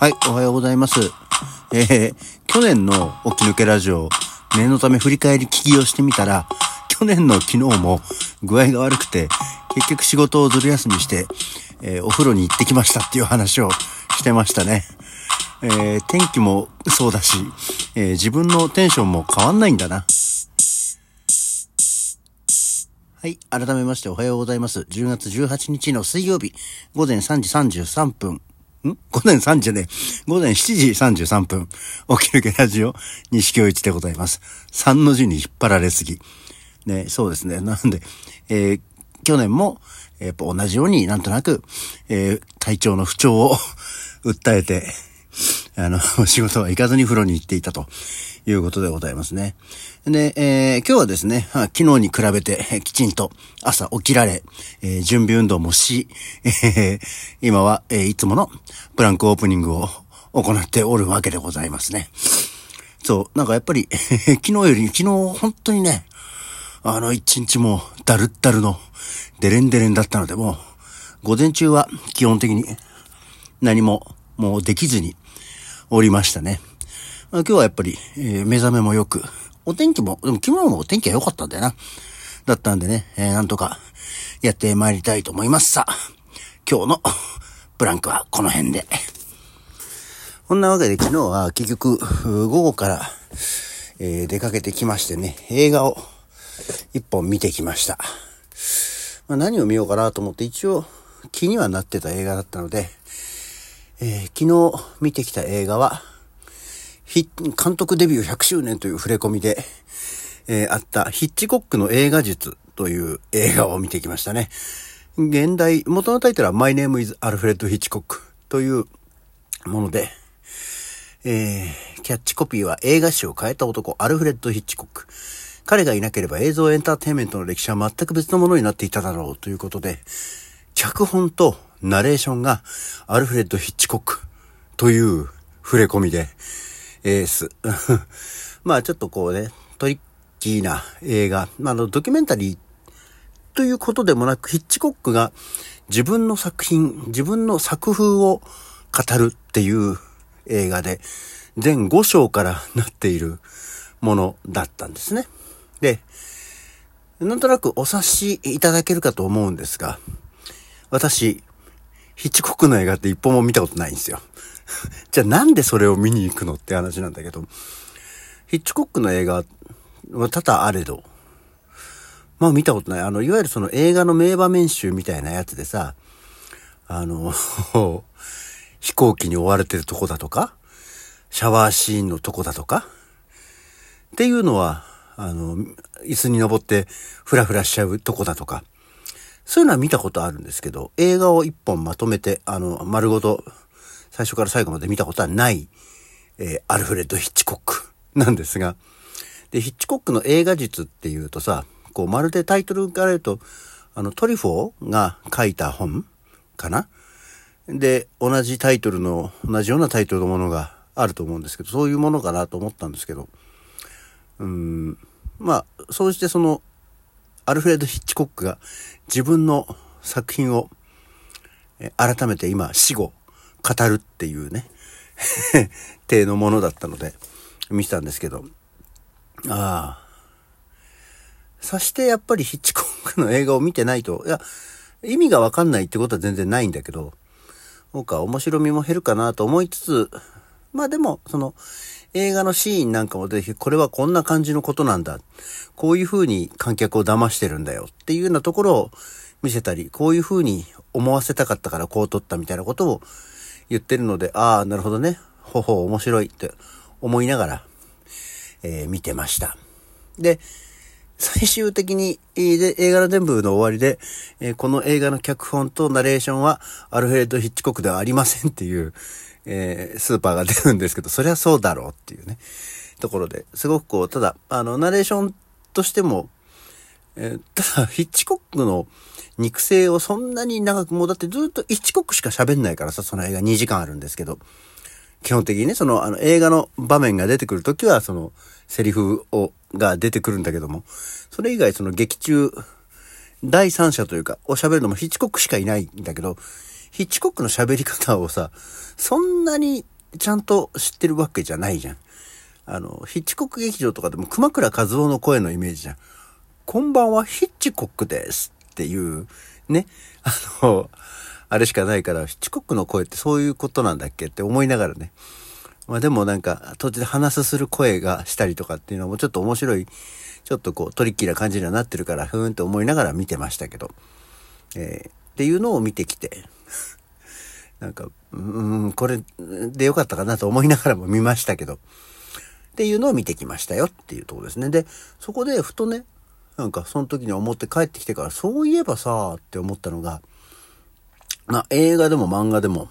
はい、おはようございます。えー、去年の起き抜けラジオ、念のため振り返り聞きをしてみたら、去年の昨日も具合が悪くて、結局仕事をずる休みして、えー、お風呂に行ってきましたっていう話をしてましたね。えー、天気もそうだし、えー、自分のテンションも変わんないんだな。はい。改めましておはようございます。10月18日の水曜日、午前3時33分。ん？午前3時ね。午前7時33分。起き抜けラジオ、西京一でございます。3の字に引っ張られすぎ。ね、そうですね。なんで、えー、去年も、やっぱ同じようになんとなく、えー、体調の不調を 訴えて、あの、仕事は行かずに風呂に行っていたということでございますね。で、えー、今日はですね、昨日に比べてきちんと朝起きられ、えー、準備運動もし、えー、今は、えー、いつものプランクオープニングを行っておるわけでございますね。そう、なんかやっぱり、昨日より、昨日本当にね、あの一日もダルッダルのデレンデレンだったので、もう、午前中は基本的に何ももうできずにおりましたね。ま今日はやっぱり、えー、目覚めも良く、お天気も、でも昨日もお天気は良かったんだよな。だったんでね、えー、なんとかやって参りたいと思います。さあ、今日のブランクはこの辺で。こんなわけで昨日は結局午後から、えー、出かけてきましてね、映画を一本見てきました。まあ、何を見ようかなと思って一応気にはなってた映画だったので、えー、昨日見てきた映画は、監督デビュー100周年という触れ込みで、えー、あったヒッチコックの映画術という映画を見てきましたね。現代、元のタイトルは My Name is Alfred Hitchcock というもので、えー、キャッチコピーは映画史を変えた男、アルフレッド・ヒッチコック。彼がいなければ映像エンターテインメントの歴史は全く別のものになっていただろうということで、脚本とナレーションがアルフレッド・ヒッチコックという触れ込みで、エース。まあちょっとこうね、トリッキーな映画、まあのドキュメンタリーということでもなく、ヒッチコックが自分の作品、自分の作風を語るっていう映画で、全5章からなっているものだったんですね。で、なんとなくお察しいただけるかと思うんですが、私、ヒッチコックの映画って一本も見たことないんですよ。じゃあなんでそれを見に行くのって話なんだけど、ヒッチコックの映画は多々あれど、まあ見たことない。あの、いわゆるその映画の名場面集みたいなやつでさ、あの、飛行機に追われてるとこだとか、シャワーシーンのとこだとか、っていうのは、あの、椅子に登ってフラフラしちゃうとこだとか、そういうのは見たことあるんですけど、映画を一本まとめて、あの、丸ごと、最初から最後まで見たことはない、えー、アルフレッド・ヒッチコックなんですが、で、ヒッチコックの映画術っていうとさ、こう、まるでタイトルから言うと、あの、トリフォーが書いた本かな？で、同じタイトルの、同じようなタイトルのものがあると思うんですけど、そういうものかなと思ったんですけど、うん、まあ、そうしてその、アルフレッド・ヒッチコックが自分の作品を、え改めて今死後語るっていうね 体のものだったので見てたんですけど。ああ。そしてやっぱりヒッチコックの映画を見てないといや意味がわかんないってことは全然ないんだけどそうか面白みも減るかなと思いつつまあでもその映画のシーンなんかもぜひ、これはこんな感じのことなんだ。こういう風に観客を騙してるんだよっていうようなところを見せたり、こういう風に思わせたかったからこう撮ったみたいなことを言ってるので、ああ、なるほどね。ほほ面白いって思いながら、えー、見てました。で、最終的に、で映画の全部の終わりで、えー、この映画の脚本とナレーションはアルフレッド・ヒッチコックではありませんっていう、えー、スーパーが出るんですけど、そりゃそうだろうっていうね、ところで、すごくこう、ただ、あの、ナレーションとしても、えー、ただ、ヒッチコックの肉声をそんなに長く、もうだってずっとヒッチコックしか喋んないからさ、その映画2時間あるんですけど、基本的にね、その、あの、映画の場面が出てくるときは、その、セリフを、が出てくるんだけども、それ以外、その劇中、第三者というか、を喋るのもヒッチコックしかいないんだけど、ヒッチコックの喋り方をさ、そんなにちゃんと知ってるわけじゃないじゃん。あの、ヒッチコック劇場とかでも熊倉和夫の声のイメージじゃん。こんばんは、ヒッチコックですっていう、ね。あの、あれしかないから、ヒッチコックの声ってそういうことなんだっけって思いながらね。まあでもなんか、途中で話すする声がしたりとかっていうのもちょっと面白い、ちょっとこうトリッキーな感じにはなってるから、ふーんって思いながら見てましたけど。えー、っていうのを見てきて、なんか、うん、これでよかったかなと思いながらも見ましたけど、っていうのを見てきましたよっていうとこですね。で、そこでふとね、なんかその時に思って帰ってきてから、そういえばさ、って思ったのが、まあ映画でも漫画でも、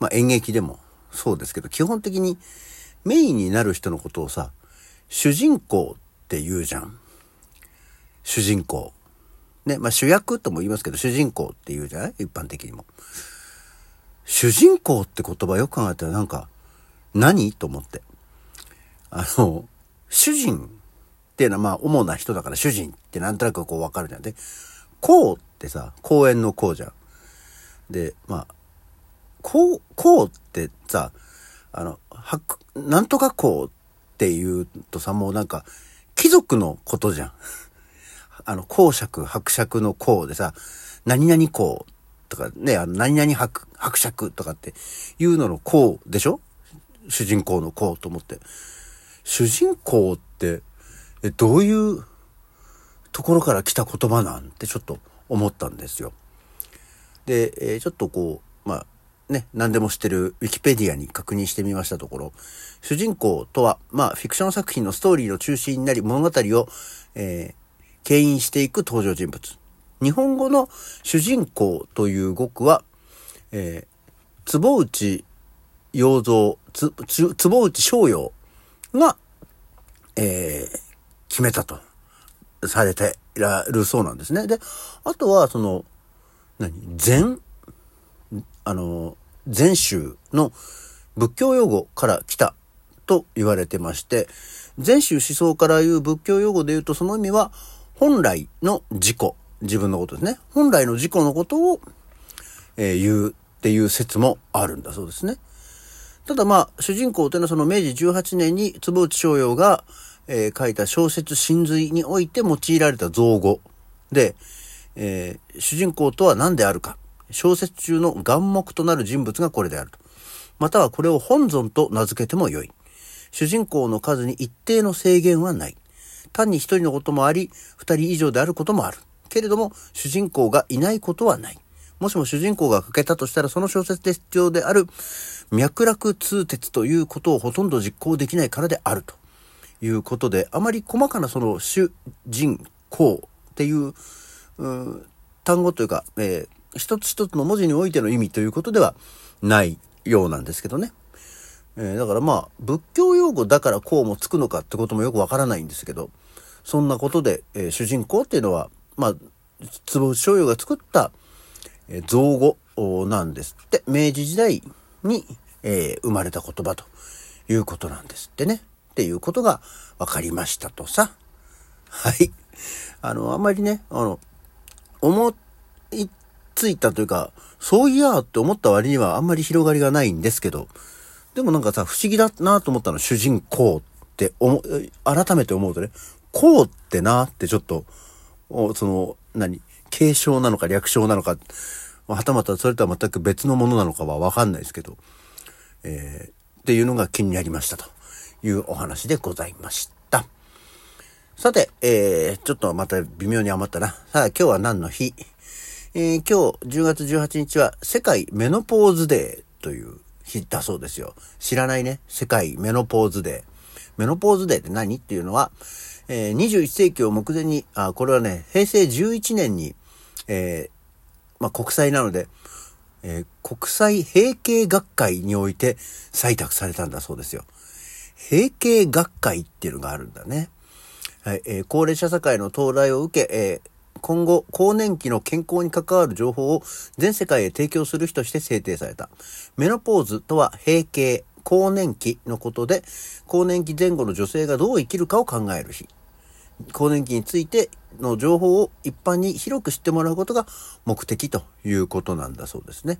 まあ演劇でもそうですけど、基本的にメインになる人のことをさ、主人公って言うじゃん。主人公。ね、まあ主役とも言いますけど、主人公って言うじゃない？一般的にも。主人公って言葉よく考えたらなんか、何？と思って。あの、主人っていうのはまあ主な人だから主人ってなんとなくこうわかるじゃん。で、公ってさ、公園の公じゃん。で、まあ、こう、こうってさ、あの、はくなんとかこうって言うとさ、もうなんか、貴族のことじゃん。あの、公爵、伯爵の公でさ、何々公とかね、あの、何々伯、伯爵とかっていうのの公でしょ？主人公の公と思って。主人公って、え、どういうところから来た言葉なんてちょっと思ったんですよ。で、えー、ちょっとこう、まあ、ね、何でも知ってるウィキペディアに確認してみましたところ、主人公とは、まあ、フィクション作品のストーリーの中心になり物語を、えー、牽引していく登場人物。日本語の主人公という語句は、えー、坪内洋蔵、つ、坪内翔陽が、えー、決めたと、されているそうなんですね。で、あとは、その、何？禅？あの、禅宗の仏教用語から来たと言われてまして、禅宗思想から言う仏教用語で言うとその意味は本来の自己、自分のことですね。本来の自己のことを、えー、言うっていう説もあるんだそうですね。ただまあ、主人公というのはその明治18年に坪内逍遥が、えー、書いた小説真髄において用いられた造語で、えー、主人公とは何であるか。小説中の眼目となる人物がこれであると。またはこれを本尊と名付けてもよい。主人公の数に一定の制限はない。単に一人のこともあり、二人以上であることもある。けれども、主人公がいないことはない。もしも主人公が欠けたとしたら、その小説で必要である脈絡通鉄ということをほとんど実行できないからであるということで、あまり細かなその主人公っていう、う単語というか、えー、一つ一つの文字においての意味ということではないようなんですけどね。えー、だからまあ、仏教用語だからこうもつくのかってこともよくわからないんですけど、そんなことで、えー、主人公っていうのは、まあ、坪内醤油が作った、え、造語なんですって、明治時代に、えー、生まれた言葉ということなんですってね。っていうことが分かりましたとさ。はい。あの、あんまりね、あの、思いついたというか、そういやーって思った割にはあんまり広がりがないんですけど、でもなんかさ、不思議だなと思ったの、主人公って思、改めて思うとね、こうってなってちょっと、その、何、継承なのか略称なのか、はたまたそれとは全く別のものなのかはわかんないですけど、えー、っていうのが気になりましたというお話でございました。さて、えー、ちょっとまた微妙に余ったな。さあ、今日は何の日？えー、今日10月18日は世界メノポーズデーという日だそうですよ。知らないね？世界メノポーズデー。メノポーズデーって何？っていうのは、えー、21世紀を目前に、あ、これはね、平成11年に、えー、まあ、国際なので、えー、国際閉経学会において採択されたんだそうですよ。閉経学会っていうのがあるんだね。はい、えー、高齢者社会の到来を受け、えー、今後、更年期の健康に関わる情報を全世界へ提供する日として制定された。メノポーズとは閉経、更年期のことで、更年期前後の女性がどう生きるかを考える日。更年期についての情報を一般に広く知ってもらうことが目的ということなんだそうですね。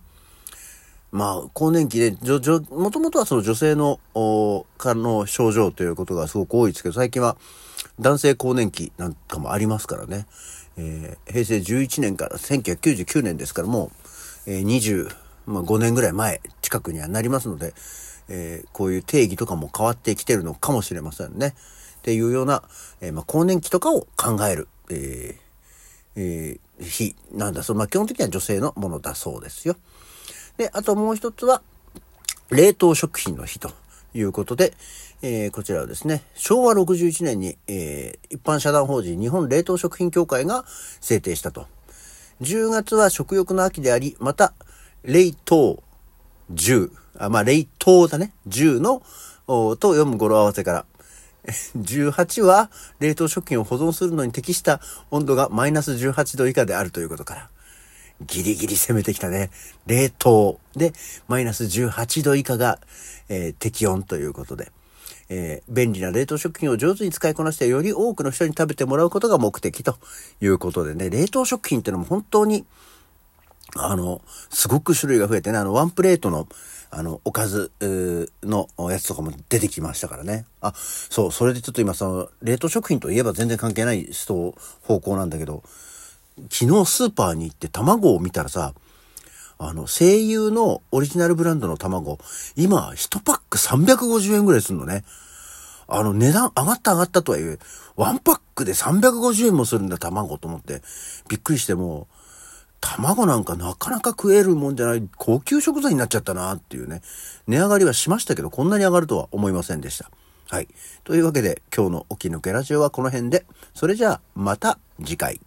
まあ、更年期で、じょ、じょ、もともとはその女性の、お、かの症状ということがすごく多いですけど、最近は男性更年期なんかもありますからね。えー、平成11年から1999年ですからもう、えー、25年ぐらい前近くにはなりますので、えー、こういう定義とかも変わってきてるのかもしれませんね。っていうような、えー、まあ、更年期とかを考える、えー、え、日なんだそう。まあ、基本的には女性のものだそうですよ。で、あともう一つは、冷凍食品の日ということで、えー、こちらはですね、昭和61年に、えー、一般社団法人日本冷凍食品協会が制定したと。10月は食欲の秋であり、また、冷凍10、あまあ、冷凍だね。10の、と読む語呂合わせから。18は冷凍食品を保存するのに適した温度がマイナス18度以下であるということから。ギリギリ攻めてきたね。冷凍で、マイナス18度以下が、えー、適温ということで。えー、便利な冷凍食品を上手に使いこなしてより多くの人に食べてもらうことが目的ということでね、冷凍食品ってのも本当に、あの、すごく種類が増えてね、あの、ワンプレートの、あの、おかずのやつとかも出てきましたからね。あ、そう、それでちょっと今その、冷凍食品といえば全然関係ない人、方向なんだけど、昨日スーパーに行って卵を見たらさ、あの、声優のオリジナルブランドの卵、今、1パック350円ぐらいするのね。あの、値段上がった上がったとはいえ、ワンパックで350円もするんだ、卵と思って、びっくりしてもう卵なんかなかなか食えるもんじゃない高級食材になっちゃったなっていうね。値上がりはしましたけど、こんなに上がるとは思いませんでした。はい。というわけで、今日のおき抜けラジオはこの辺で、それじゃあ、また次回。